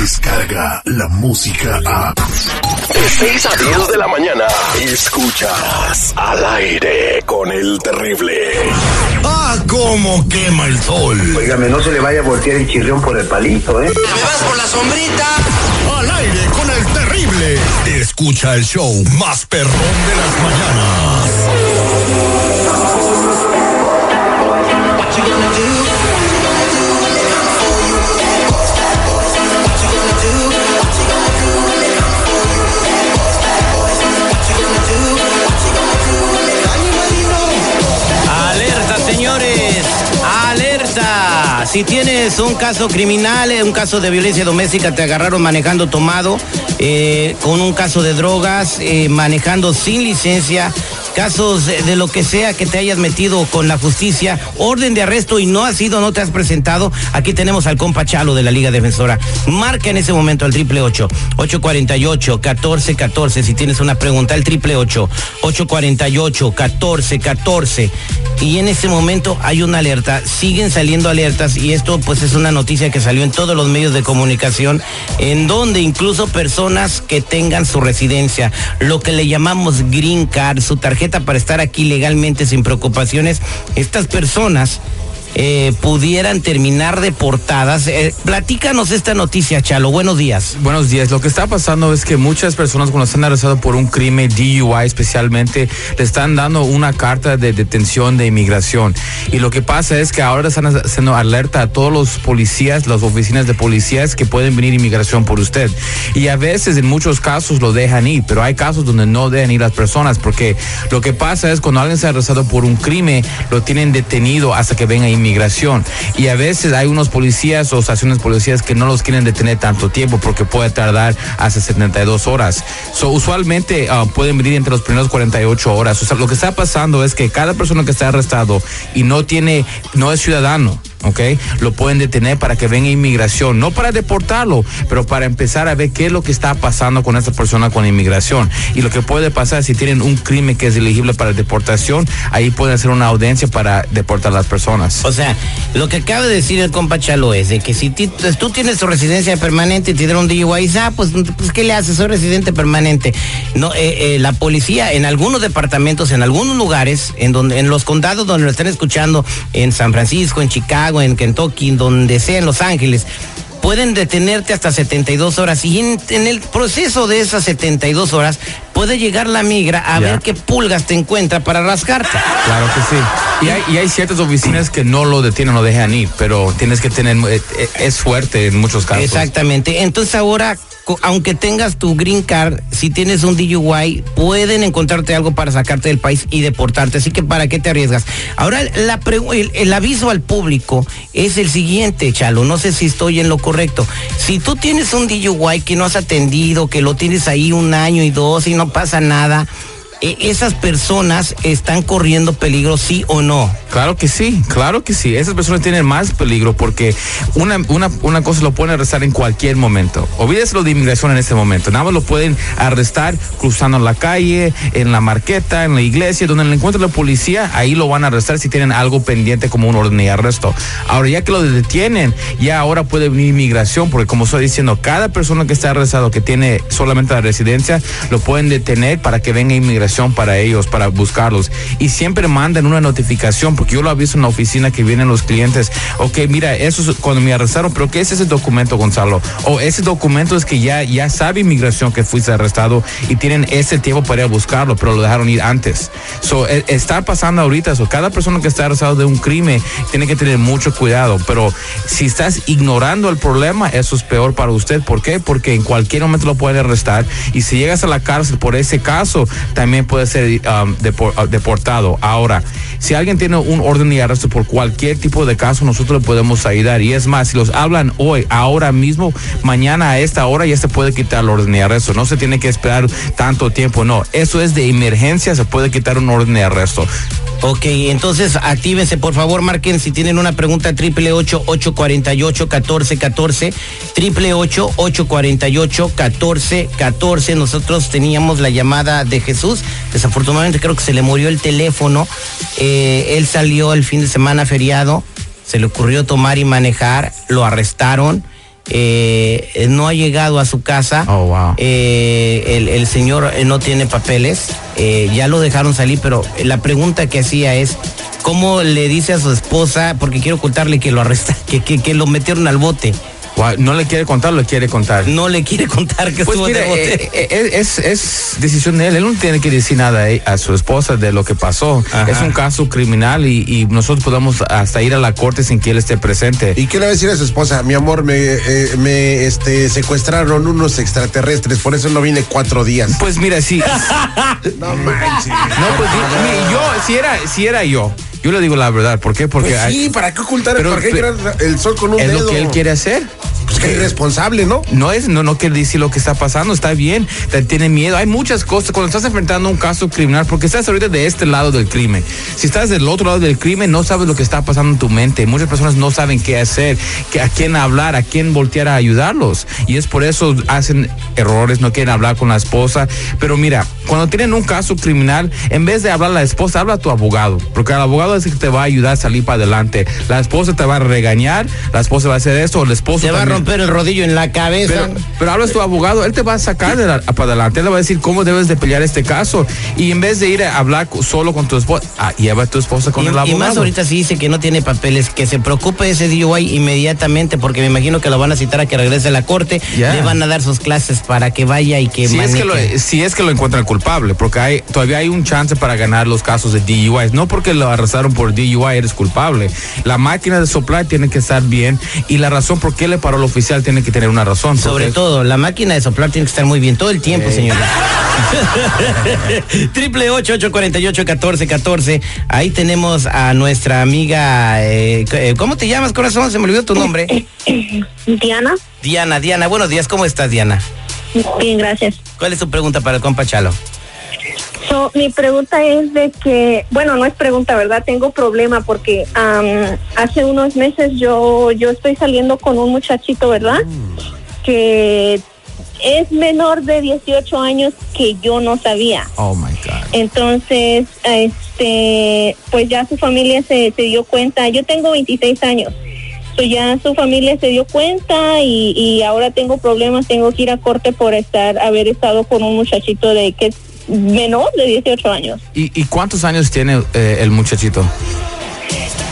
Llega la música a... De 6 a 10 de la mañana. Escuchas al aire con el terrible. ¡Ah, cómo quema el sol! Óigame, no se le vaya a voltear el chirrión por el palito, ¿eh? ¿Me vas por la sombrita? Al aire con el terrible. Escucha el show más perrón de las mañanas. Si tienes un caso criminal, eh, un caso de violencia doméstica, te agarraron manejando tomado, eh, con un caso de drogas, eh, manejando sin licencia, casos de, lo que sea que te hayas metido con la justicia, orden de arresto y no has sido, no te has presentado, aquí tenemos al compa Chalo de la Liga Defensora. Marca en ese momento al triple ocho, 848 1414 si tienes una pregunta, el triple ocho, 848 1414 y en ese momento hay una alerta, siguen saliendo alertas y esto pues es una noticia que salió en todos los medios de comunicación en donde incluso personas que tengan su residencia, lo que le llamamos green card, su tarjeta para estar aquí legalmente sin preocupaciones, estas personas eh, pudieran terminar deportadas. Eh, platícanos esta noticia, Chalo. Buenos días. Buenos días. Lo que está pasando es que muchas personas cuando están arrestadas por un crimen DUI especialmente le están dando una carta de detención de inmigración. Y lo que pasa es que ahora están haciendo alerta a todos los policías, las oficinas de policías que pueden venir inmigración por usted. Y a veces en muchos casos lo dejan ir, pero hay casos donde no dejan ir las personas porque lo que pasa es cuando alguien se ha arrestado por un crimen, lo tienen detenido hasta que venga inmigración. Y a veces hay unos policías o estaciones policías que no los quieren detener tanto tiempo porque puede tardar hasta 72 horas. Usualmente ah, pueden venir entre los primeros 48 horas. Lo que está pasando es que cada persona que está arrestado y no tiene, no es ciudadano, ¿ok? Lo pueden detener para que venga inmigración, no para deportarlo, pero para empezar a ver qué es lo que está pasando con esta persona con inmigración. Y lo que puede pasar si tienen un crimen que es elegible para deportación, ahí pueden hacer una audiencia para deportar a las personas. O sea, lo que acaba de decir el compa Chalo es de que si pues, tú tienes tu residencia permanente y te dieron DUI, ah, pues, pues ¿qué le haces? Soy residente permanente. No, eh, eh, la policía en algunos departamentos, en algunos lugares, en donde, en los condados donde lo están escuchando, en San Francisco, en Chicago, en Kentucky, en donde sea, en Los Ángeles, pueden detenerte hasta 72 horas y en, en el proceso de esas 72 horas puede llegar la migra a ver qué pulgas te encuentra para rascarte. Claro que sí. Y hay, y hay ciertas oficinas que no lo detienen, lo dejan ir, pero tienes que tener, eh, eh, es fuerte en muchos casos. Exactamente. Entonces ahora, aunque tengas tu green card, si tienes un DUI, pueden encontrarte algo para sacarte del país y deportarte. Así que ¿para qué te arriesgas? Ahora, el, el aviso al público es el siguiente, Chalo. No sé si estoy en lo correcto. Si tú tienes un DUI que no has atendido, que lo tienes ahí un año y dos y no pasa nada, esas personas están corriendo peligro, sí o no. Claro que sí, claro que sí. Esas personas tienen más peligro porque una, una, una cosa lo pueden arrestar en cualquier momento. Olvídese lo de inmigración en este momento. Nada más lo pueden arrestar cruzando la calle, en la marqueta, en la iglesia, donde le encuentre la policía, ahí lo van a arrestar si tienen algo pendiente como un orden de arresto. Ahora, ya que lo detienen, ya ahora puede venir inmigración, porque como estoy diciendo, cada persona que está arrestado que tiene solamente la residencia, lo pueden detener para que venga inmigración para ellos, para buscarlos. Y siempre mandan una notificación, porque yo lo aviso en la oficina que vienen los clientes. Ok, mira, eso es cuando me arrestaron, pero ¿qué es ese documento, Gonzalo? O ese documento es que ya, ya sabe inmigración que fuiste arrestado y tienen ese tiempo para ir a buscarlo, pero lo dejaron ir antes. So, e- está pasando ahorita, so, cada persona que está arrestado de un crimen tiene que tener mucho cuidado, pero si estás ignorando el problema, eso es peor para usted. ¿Por qué? Porque en cualquier momento lo pueden arrestar y si llegas a la cárcel por ese caso, también puede ser um, uh, deportado. Ahora, si alguien tiene un orden de arresto por cualquier tipo de caso, nosotros le podemos ayudar. Y es más, si los hablan hoy, ahora mismo, mañana a esta hora, ya se puede quitar el orden de arresto. No se tiene que esperar tanto tiempo, no. Eso es de emergencia, se puede quitar un orden de arresto. Ok, entonces actívense, por favor, marquen si tienen una pregunta, triple ocho ocho cuarenta y ocho catorce catorce, triple ocho ocho cuarenta y ocho catorce catorce. Nosotros teníamos la llamada de Jesús, desafortunadamente creo que se le murió el teléfono. Eh, él salió el fin de semana feriado, se le ocurrió tomar y manejar, lo arrestaron eh, no ha llegado a su casa. Oh, wow. Eh, el, el señor eh, no tiene papeles, eh, ya lo dejaron salir, pero la pregunta que hacía es, ¿cómo le dice a su esposa, porque quiere ocultarle que lo arresta, que, que, que lo metieron al bote? Wow, No le quiere contar, lo quiere contar. No le quiere contar que Pues estuvo mira, de bote. eh, eh, es, es decisión de él. Él no tiene que decir nada a, su esposa de lo que pasó. Ajá. Es un caso criminal y, y nosotros podemos hasta ir a la corte sin que él esté presente. ¿Y qué le va a decir a su esposa? Mi amor, me, eh, me este, secuestraron unos extraterrestres, por eso no vine cuatro días. Pues mira, sí. No manches. No, pues di- mi- yo, si era, si era yo, yo le digo la verdad. ¿Por qué? Porque Pues hay- sí, ¿para qué ocultar Pero- ¿Para qué pero- el sol con un es dedo? lo que él quiere hacer. Pues irresponsable, ¿no? No es, no, no quiere decir lo que está pasando, está bien, te- tiene miedo. Hay muchas cosas cuando estás enfrentando un caso criminal, porque estás ahorita de este lado del crimen. Si estás del otro lado del crimen, no sabes lo que está pasando en tu mente. Muchas personas no saben qué hacer, que, a quién hablar, a quién voltear a ayudarlos. Y es por eso hacen errores, no quieren hablar con la esposa. Pero mira, cuando tienen un caso criminal, en vez de hablar a la esposa, habla a tu abogado, porque el abogado es el que te va a ayudar a salir para adelante. La esposa te va a regañar, la esposa va a hacer esto, o el esposo Se va a romper el rodillo en la cabeza. Pero, pero hablas tu abogado, él te va a sacar de la- para adelante, él le va a decir cómo debes de pelear este caso. Y en vez de ir a hablar solo con tu esposa, ah, lleva a tu esposa con y, el y abogado. más ahorita si dice que no tiene papeles, que se preocupe ese DUI inmediatamente, porque me imagino que lo van a citar a que regrese a la corte, le van a dar sus clases para que vaya y que si es que, lo, si es que lo encuentran culpable, porque hay, todavía hay un chance para ganar los casos de DUI. No porque lo arrestaron por DUI eres culpable. La máquina de soplar tiene que estar bien y la razón por qué le paró el oficial tiene que tener una razón. Sobre todo, la máquina de soplar tiene que estar muy bien todo el tiempo, señores. Triple ocho ocho cuarenta y ocho catorce catorce. Ahí tenemos a nuestra amiga. eh, eh, ¿Cómo te llamas, corazón? Se me olvidó tu nombre. Diana, Diana, Diana. Buenos días. ¿Cómo estás, Diana? Bien, gracias. ¿Cuál es tu pregunta para el compa Chalo? So, mi pregunta es de que, bueno, no es pregunta, ¿verdad? Tengo problema porque am, hace unos meses yo, yo estoy saliendo con un muchachito, ¿verdad? Que es menor de 18 años que yo no sabía. Oh my God. Entonces, este, pues ya su familia se, se dio cuenta. Yo tengo 26 años. So ya su familia se dio cuenta y, y ahora tengo problemas. Tengo que ir a corte por estar, haber estado con un muchachito de que es menor de 18 años. ¿Y, y cuántos años tiene eh, el muchachito?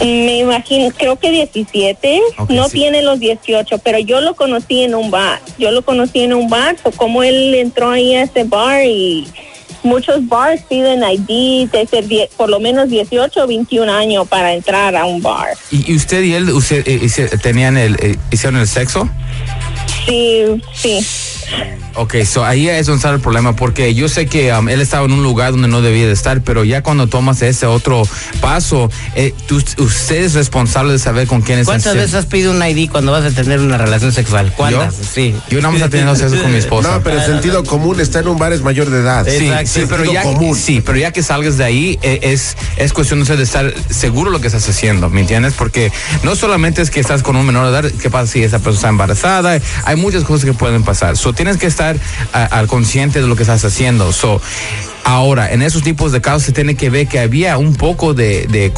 Me imagino, creo que 17, Ok, no sí. tiene los 18, pero yo lo conocí en un bar. Yo lo conocí en un bar, so como él entró ahí a ese bar y muchos bars piden ID de ser die- por lo menos 18 o 21 años para entrar a un bar. ¿Y, usted y él usted, eh, hice- tenían el, eh, hicieron el sexo? Sí, sí. Ok, so ahí es donde está el problema, porque yo sé que um, él estaba en un lugar donde no debía de estar, pero ya cuando tomas ese otro paso, eh, tú- usted es responsable de saber con quién está ¿Cuántas veces has pedido un ID cuando vas a tener una relación sexual? ¿Cuántas? ¿Yo? Sí. Yo nada más he tenido sexo con mi esposa. No, pero el sentido común está en un bar es mayor de edad. Sí, pero ya, común. sí, pero ya que salgas de ahí, eh, es, es cuestión de estar seguro de lo que estás haciendo, ¿me entiendes? Porque no solamente es que estás con un menor de edad, ¿qué pasa si esa persona está embarazada? Hay muchas cosas que pueden pasar. So, tienes que estar a- al consciente de lo que estás haciendo. Ahora, en esos tipos de casos se tiene que ver que había un poco de, de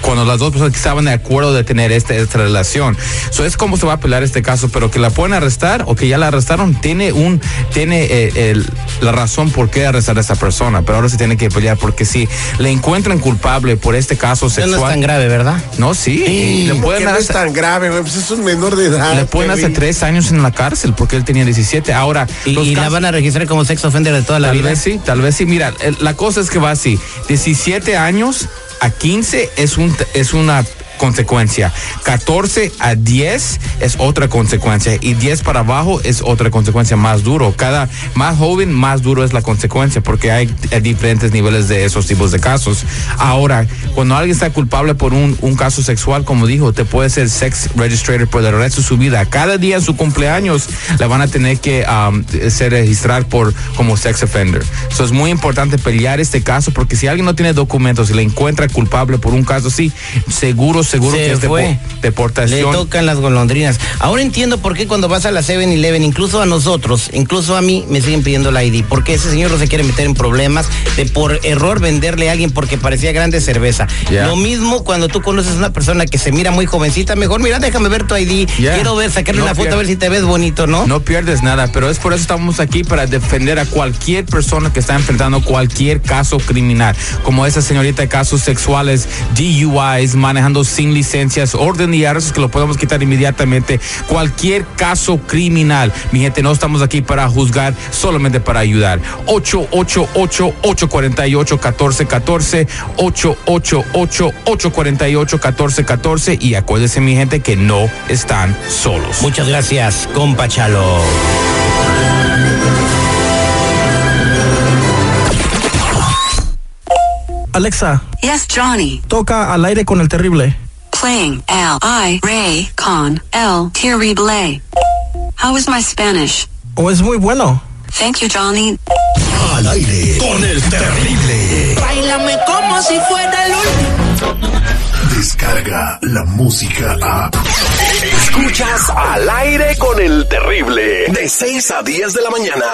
cuando las dos personas que estaban de acuerdo de tener este, esta relación. So, es como se va a apelar este caso, pero que la pueden arrestar o que ya la arrestaron, tiene un, tiene eh, el- la razón por qué arrestar a esa persona, pero ahora se tiene que pelear porque si le encuentran culpable por este caso Eso no es tan sexual. grave, ¿verdad? No, sí, le ¿Cómo pueden no es tan grave? Pues es un menor de edad. le pueden hacer tres años en la cárcel porque él tenía 17. Ahora, Y, la van a registrar como sex offender de toda la Tal vida. vez sí, tal vez sí. Mira, la cosa es que va así. 17 años a 15 es, un, es una consecuencia. 14 a 10 es otra consecuencia. Y 10 para abajo es otra consecuencia más duro. Cada más joven, más duro es la consecuencia porque hay diferentes niveles de esos tipos de casos. Ahora, cuando alguien está culpable por un, un caso sexual, como dijo, te puede ser sex registrator por el resto de su vida. Cada día en su cumpleaños le van a tener que um, ser registrar por como sex offender. Eso es muy importante pelear este caso porque si alguien no tiene documentos y le encuentra culpable por un caso así, seguro seguro Se que es fue. depo- Le deportación. tocan las golondrinas. Ahora entiendo por qué cuando vas a la 7-Eleven, incluso a nosotros, incluso a mí, me siguen pidiendo la ID. Porque ese señor no se quiere meter en problemas de por error venderle a alguien porque parecía grande cerveza. Ya. Lo mismo cuando tú conoces a una persona que se mira muy jovencita, mejor, mira, déjame ver tu ID. Quiero ver, sacarle No una foto a ver si te ves bonito, ¿no? No pierdes nada, pero es por eso estamos aquí para defender a cualquier persona que está enfrentando cualquier caso criminal, como esa señorita de casos sexuales, DUIs, manejando sin licencias, orden y arrestos que lo podemos quitar inmediatamente, cualquier caso criminal. Mi gente, no estamos aquí para juzgar, solamente para ayudar. 888-848-1414, 888-848-1414 y acuérdense mi gente que no están solos. Muchas gracias, compa Chalo. Alexa, Yes, Johnny. toca al aire con el terrible. Playing L I Ray con El Terrible. How is my Spanish? ¿O es muy bueno? Thank you, Johnny. Al aire con el terrible. Bailame como si fuera el último. Descarga la música a. Escuchas al aire con el terrible. De 6 a 10 de la mañana.